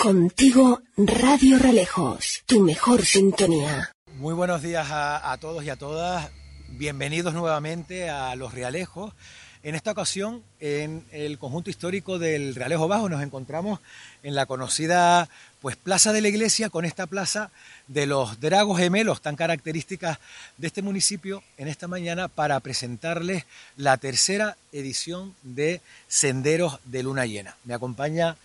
Contigo, Radio Relejos, tu mejor sintonía. Muy buenos días a, todos y a todas. Bienvenidos nuevamente a Los Realejos. En esta ocasión, en el conjunto histórico del Realejo Bajo, nos encontramos en la conocida pues, Plaza de la Iglesia, con esta plaza de los dragos gemelos tan características de este municipio, en esta mañana para presentarles la tercera edición de Senderos de Luna Llena. Me acompaña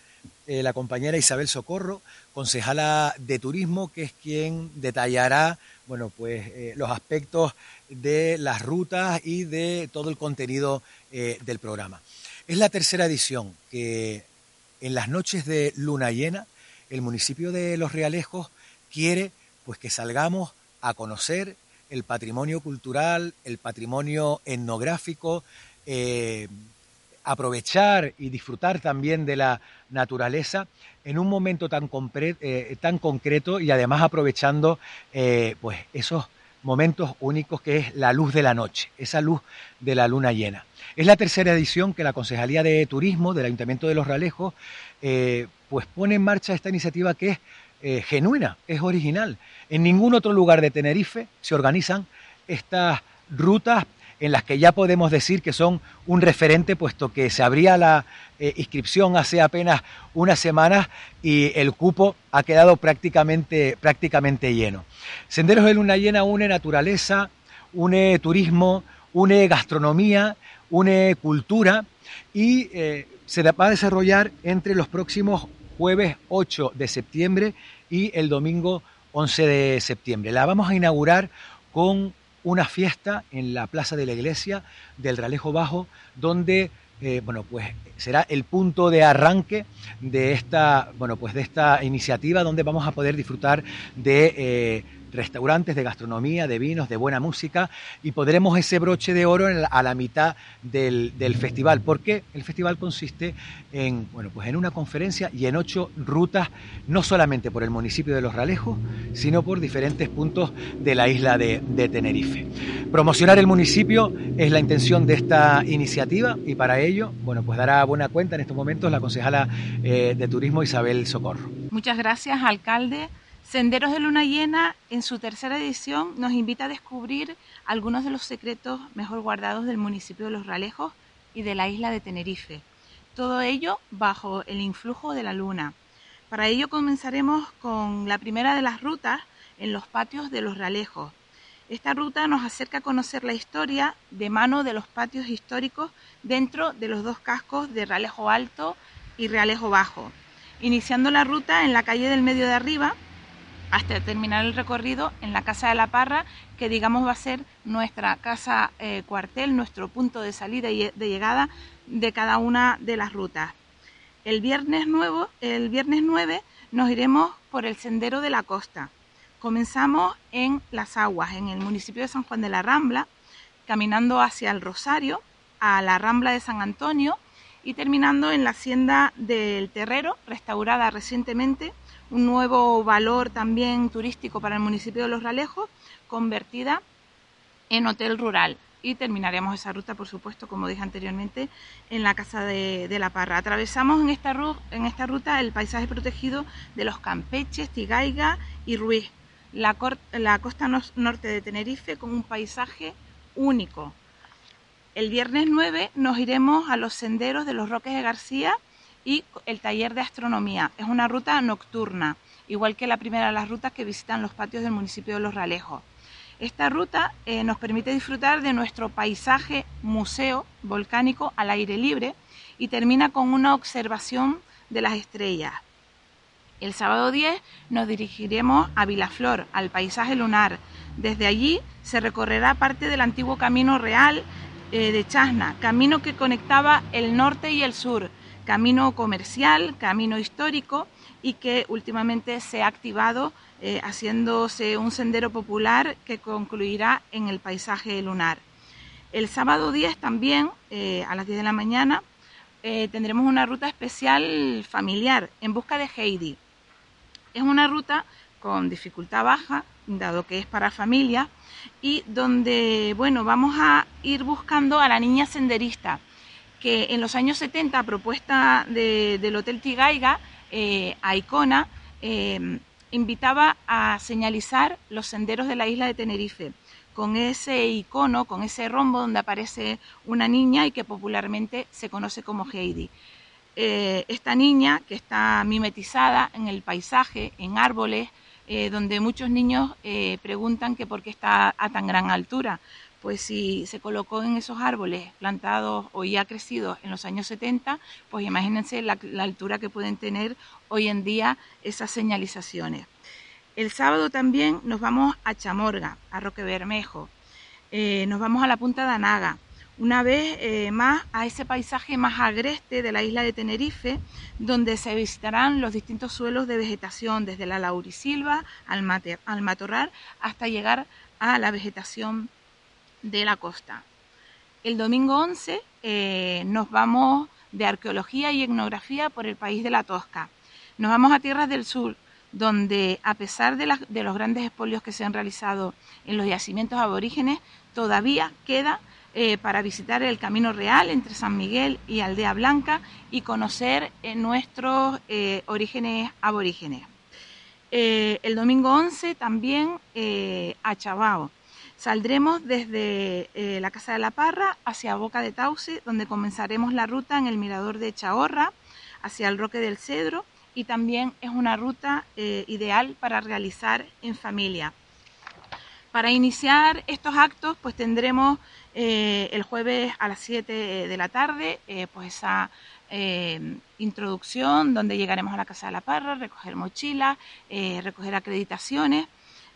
eh, la compañera Isabel Socorro, concejala de turismo, que es quien detallará bueno, pues, eh, los aspectos de las rutas y de todo el contenido eh, del programa. Es la tercera edición que en las noches de luna llena el municipio de Los Realejos quiere pues que salgamos a conocer el patrimonio cultural, el patrimonio etnográfico, aprovechar y disfrutar también de la naturaleza en un momento tan, eh, tan concreto y además aprovechando eh, pues esos momentos únicos que es la luz de la noche, esa luz de la luna llena. Es la tercera edición que la Concejalía de Turismo del Ayuntamiento de Los Ralejos eh, pues pone en marcha esta iniciativa que es genuina, es original. En ningún otro lugar de Tenerife se organizan estas rutas en las que ya podemos decir que son un referente, puesto que se abría la eh, inscripción hace apenas unas semanas y el cupo ha quedado prácticamente, prácticamente lleno. Senderos de Luna Llena une naturaleza, une turismo, une gastronomía, une cultura y eh, se va a desarrollar entre los próximos jueves 8 de septiembre y el domingo 11 de septiembre. La vamos a inaugurar con una fiesta en la Plaza de la Iglesia del Ralejo Bajo, donde eh, bueno, pues será el punto de arranque de esta, bueno, pues de esta iniciativa donde vamos a poder disfrutar de eh, restaurantes de gastronomía, de vinos, de buena música y podremos ese broche de oro a la mitad del, festival, porque el festival consiste en, bueno, pues en una conferencia y en ocho rutas, no solamente por el municipio de Los Ralejos, sino por diferentes puntos de la isla de, Tenerife. Promocionar el municipio es la intención de esta iniciativa y para ello, bueno, pues dará buena cuenta en estos momentos la concejala eh, de Turismo Isabel Socorro. Muchas gracias, alcalde. Senderos de Luna Llena, en su tercera edición, nos invita a descubrir algunos de los secretos mejor guardados del municipio de Los Ralejos y de la isla de Tenerife. Todo ello bajo el influjo de la luna. Para ello comenzaremos con la primera de las rutas en los patios de Los Ralejos. Esta ruta nos acerca a conocer la historia de mano de los patios históricos dentro de los dos cascos de Realejo Alto y Realejo Bajo. Iniciando la ruta en la calle del medio de arriba, hasta terminar el recorrido en la Casa de la Parra, que digamos va a ser nuestra casa eh, cuartel, nuestro punto de salida y de llegada de cada una de las rutas. El viernes, nuevo, el viernes 9 nos iremos por el Sendero de la Costa. Comenzamos en Las Aguas, en el municipio de San Juan de la Rambla, caminando hacia el Rosario, a la Rambla de San Antonio y terminando en la Hacienda del Terrero, restaurada recientemente un nuevo valor también turístico para el municipio de Los Ralejos, convertida en hotel rural. Y terminaremos esa ruta, por supuesto, como dije anteriormente, en la Casa de, La Parra. Atravesamos en esta, ruta el paisaje protegido de los Campeches, Tigaiga y Ruiz, la, la costa norte de Tenerife con un paisaje único. El viernes 9 nos iremos a los senderos de los Roques de García y el taller de astronomía. Es una ruta nocturna, igual que la primera de las rutas que visitan los patios del municipio de Los Ralejos. Esta ruta eh, nos permite disfrutar de nuestro paisaje museo volcánico al aire libre y termina con una observación de las estrellas. El sábado 10 nos dirigiremos a Vilaflor, al paisaje lunar. Desde allí se recorrerá parte del antiguo camino real eh, de Chasna, camino que conectaba el norte y el sur, camino comercial, camino histórico y que últimamente se ha activado eh, haciéndose un sendero popular que concluirá en el paisaje lunar. El sábado 10 también, eh, a las 10 de la mañana, tendremos una ruta especial familiar en busca de Heidi. Es una ruta con dificultad baja, dado que es para familia, y donde, bueno, vamos a ir buscando a la niña senderista, que en los años 70, a propuesta del Hotel Tigaiga, a Icona, invitaba a señalizar los senderos de la isla de Tenerife con ese icono, con ese rombo donde aparece una niña y que popularmente se conoce como Heidi. Eh, esta niña que está mimetizada en el paisaje, en árboles, eh, donde muchos niños eh, preguntan que por qué está a tan gran altura. Pues si se colocó en esos árboles plantados o ya crecidos en los años 70, pues imagínense la, altura que pueden tener hoy en día esas señalizaciones. El sábado también nos vamos a Chamorga, a Roque Bermejo, eh, nos vamos a la punta de Anaga, una vez eh, más a ese paisaje más agreste de la isla de Tenerife, donde se visitarán los distintos suelos de vegetación, desde la laurisilva al, al matorral hasta llegar a la vegetación de la costa. El domingo 11 eh, nos vamos de arqueología y etnografía por el país de la Tosca. Nos vamos a tierras del sur, donde a pesar de, los grandes expolios que se han realizado en los yacimientos aborígenes, todavía queda eh, para visitar el Camino Real entre San Miguel y Aldea Blanca y conocer eh, nuestros orígenes aborígenes. el domingo 11 también a Chabao, Saldremos desde eh, la Casa de la Parra hacia Boca de Tauce, donde comenzaremos la ruta en el mirador de Chahorra, hacia el Roque del Cedro, y también es una ruta eh, ideal para realizar en familia. Para iniciar estos actos, pues tendremos eh, el jueves a las 7 de la tarde, pues esa introducción donde llegaremos a la Casa de la Parra, recoger mochilas, recoger acreditaciones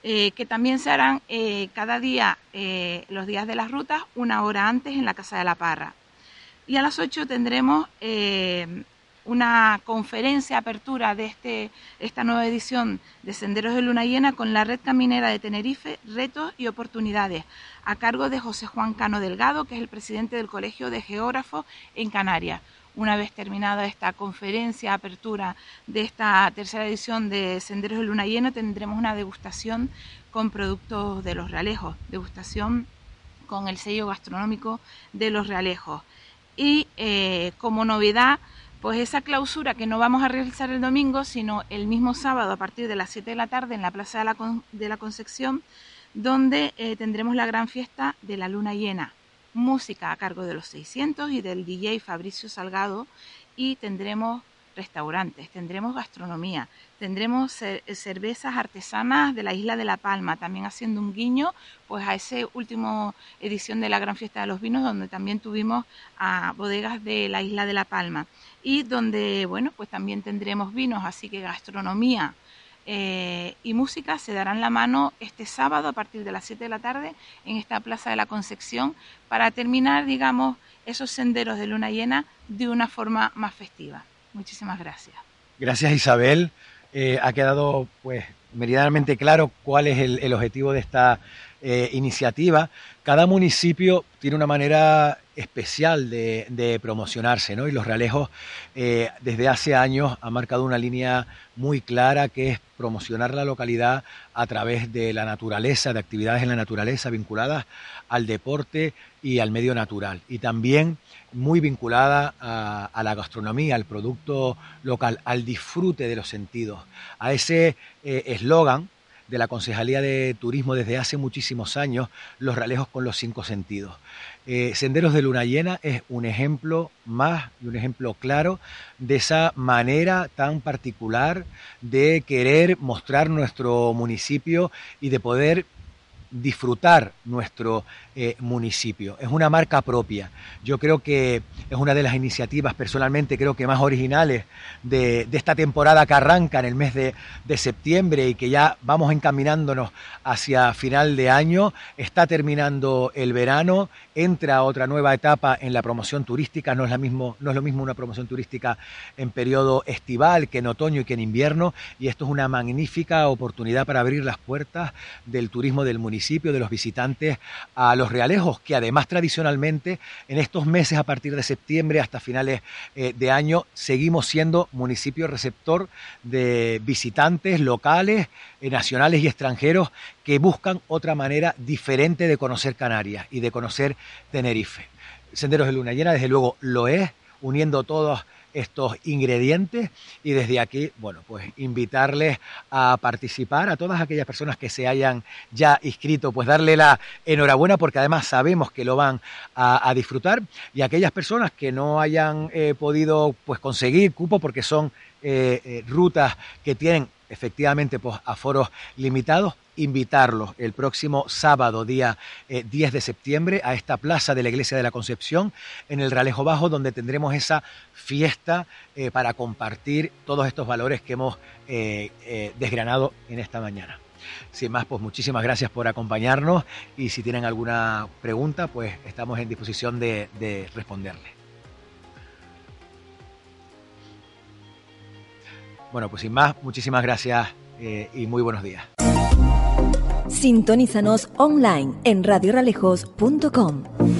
eh, que también se harán eh, cada día, eh, los días de las rutas, una hora antes en la Casa de la Parra. Y a las 8 tendremos una conferencia apertura de este, esta nueva edición de Senderos de Luna Llena con la Red Caminera de Tenerife, Retos y Oportunidades, a cargo de José Juan Cano Delgado, que es el presidente del Colegio de Geógrafos en Canarias. Una vez terminada esta conferencia, apertura de esta tercera edición de Senderos de Luna Llena, tendremos una degustación con productos de los realejos, degustación con el sello gastronómico de los realejos. Y eh, como novedad, pues esa clausura que no vamos a realizar el domingo, sino el mismo sábado a partir de las 7 de la tarde en la Plaza de la, Concepción, donde eh, tendremos la gran fiesta de la luna llena. Música a cargo de los 600 y del DJ Fabricio Salgado y tendremos restaurantes, tendremos gastronomía, tendremos cervezas artesanas de la isla de La Palma, también haciendo un guiño pues a esa última edición de la Gran Fiesta de los Vinos donde también tuvimos a bodegas de la isla de La Palma y donde bueno pues también tendremos vinos, así que gastronomía, eh, y música se darán la mano este sábado a partir de las 7 de la tarde en esta Plaza de la Concepción para terminar, digamos, esos senderos de luna llena de una forma más festiva. Muchísimas gracias. Gracias Isabel. Eh, ha quedado pues meridianamente claro cuál es el, objetivo de esta eh, iniciativa. Cada municipio tiene una manera especial de, promocionarse, ¿no? Y Los Realejos eh, desde hace años ha marcado una línea muy clara que es promocionar la localidad a través de la naturaleza, de actividades en la naturaleza vinculadas al deporte y al medio natural. Y también muy vinculada a, la gastronomía, al producto local, al disfrute de los sentidos, a ese eh, eslogan de la Concejalía de Turismo desde hace muchísimos años, los ralejos con los cinco sentidos. Eh, Senderos de Luna Llena es un ejemplo más y un ejemplo claro de esa manera tan particular de querer mostrar nuestro municipio y de poder disfrutar nuestro eh, municipio. Es una marca propia. Yo creo que es una de las iniciativas, personalmente, creo que más originales de, esta temporada que arranca en el mes de, septiembre y que ya vamos encaminándonos hacia final de año. Está terminando el verano, entra otra nueva etapa en la promoción turística. No es, la mismo, no es lo mismo una promoción turística en periodo estival que en otoño y que en invierno. Y esto es una magnífica oportunidad para abrir las puertas del turismo del municipio, de los visitantes a los realejos, que además tradicionalmente en estos meses a partir de septiembre hasta finales eh, de año seguimos siendo municipio receptor de visitantes locales, eh, nacionales y extranjeros que buscan otra manera diferente de conocer Canarias y de conocer Tenerife. Senderos de Luna Llena, desde luego, lo es, uniendo todos estos ingredientes y desde aquí, bueno, pues invitarles a participar a todas aquellas personas que se hayan ya inscrito, pues darle la enhorabuena porque además sabemos que lo van a, disfrutar. Y aquellas personas que no hayan eh, podido pues conseguir cupo porque son eh, eh, rutas que tienen efectivamente pues aforos limitados, invitarlos el próximo sábado, día 10 eh, de septiembre, a esta plaza de la Iglesia de la Concepción, en el Ralejo Bajo, donde tendremos esa fiesta eh, para compartir todos estos valores que hemos eh, desgranado en esta mañana. Sin más, pues muchísimas gracias por acompañarnos y si tienen alguna pregunta, pues estamos en disposición de, de responderle. Bueno, pues sin más, muchísimas gracias y muy buenos días. Sintonízanos online en radioralejos.com.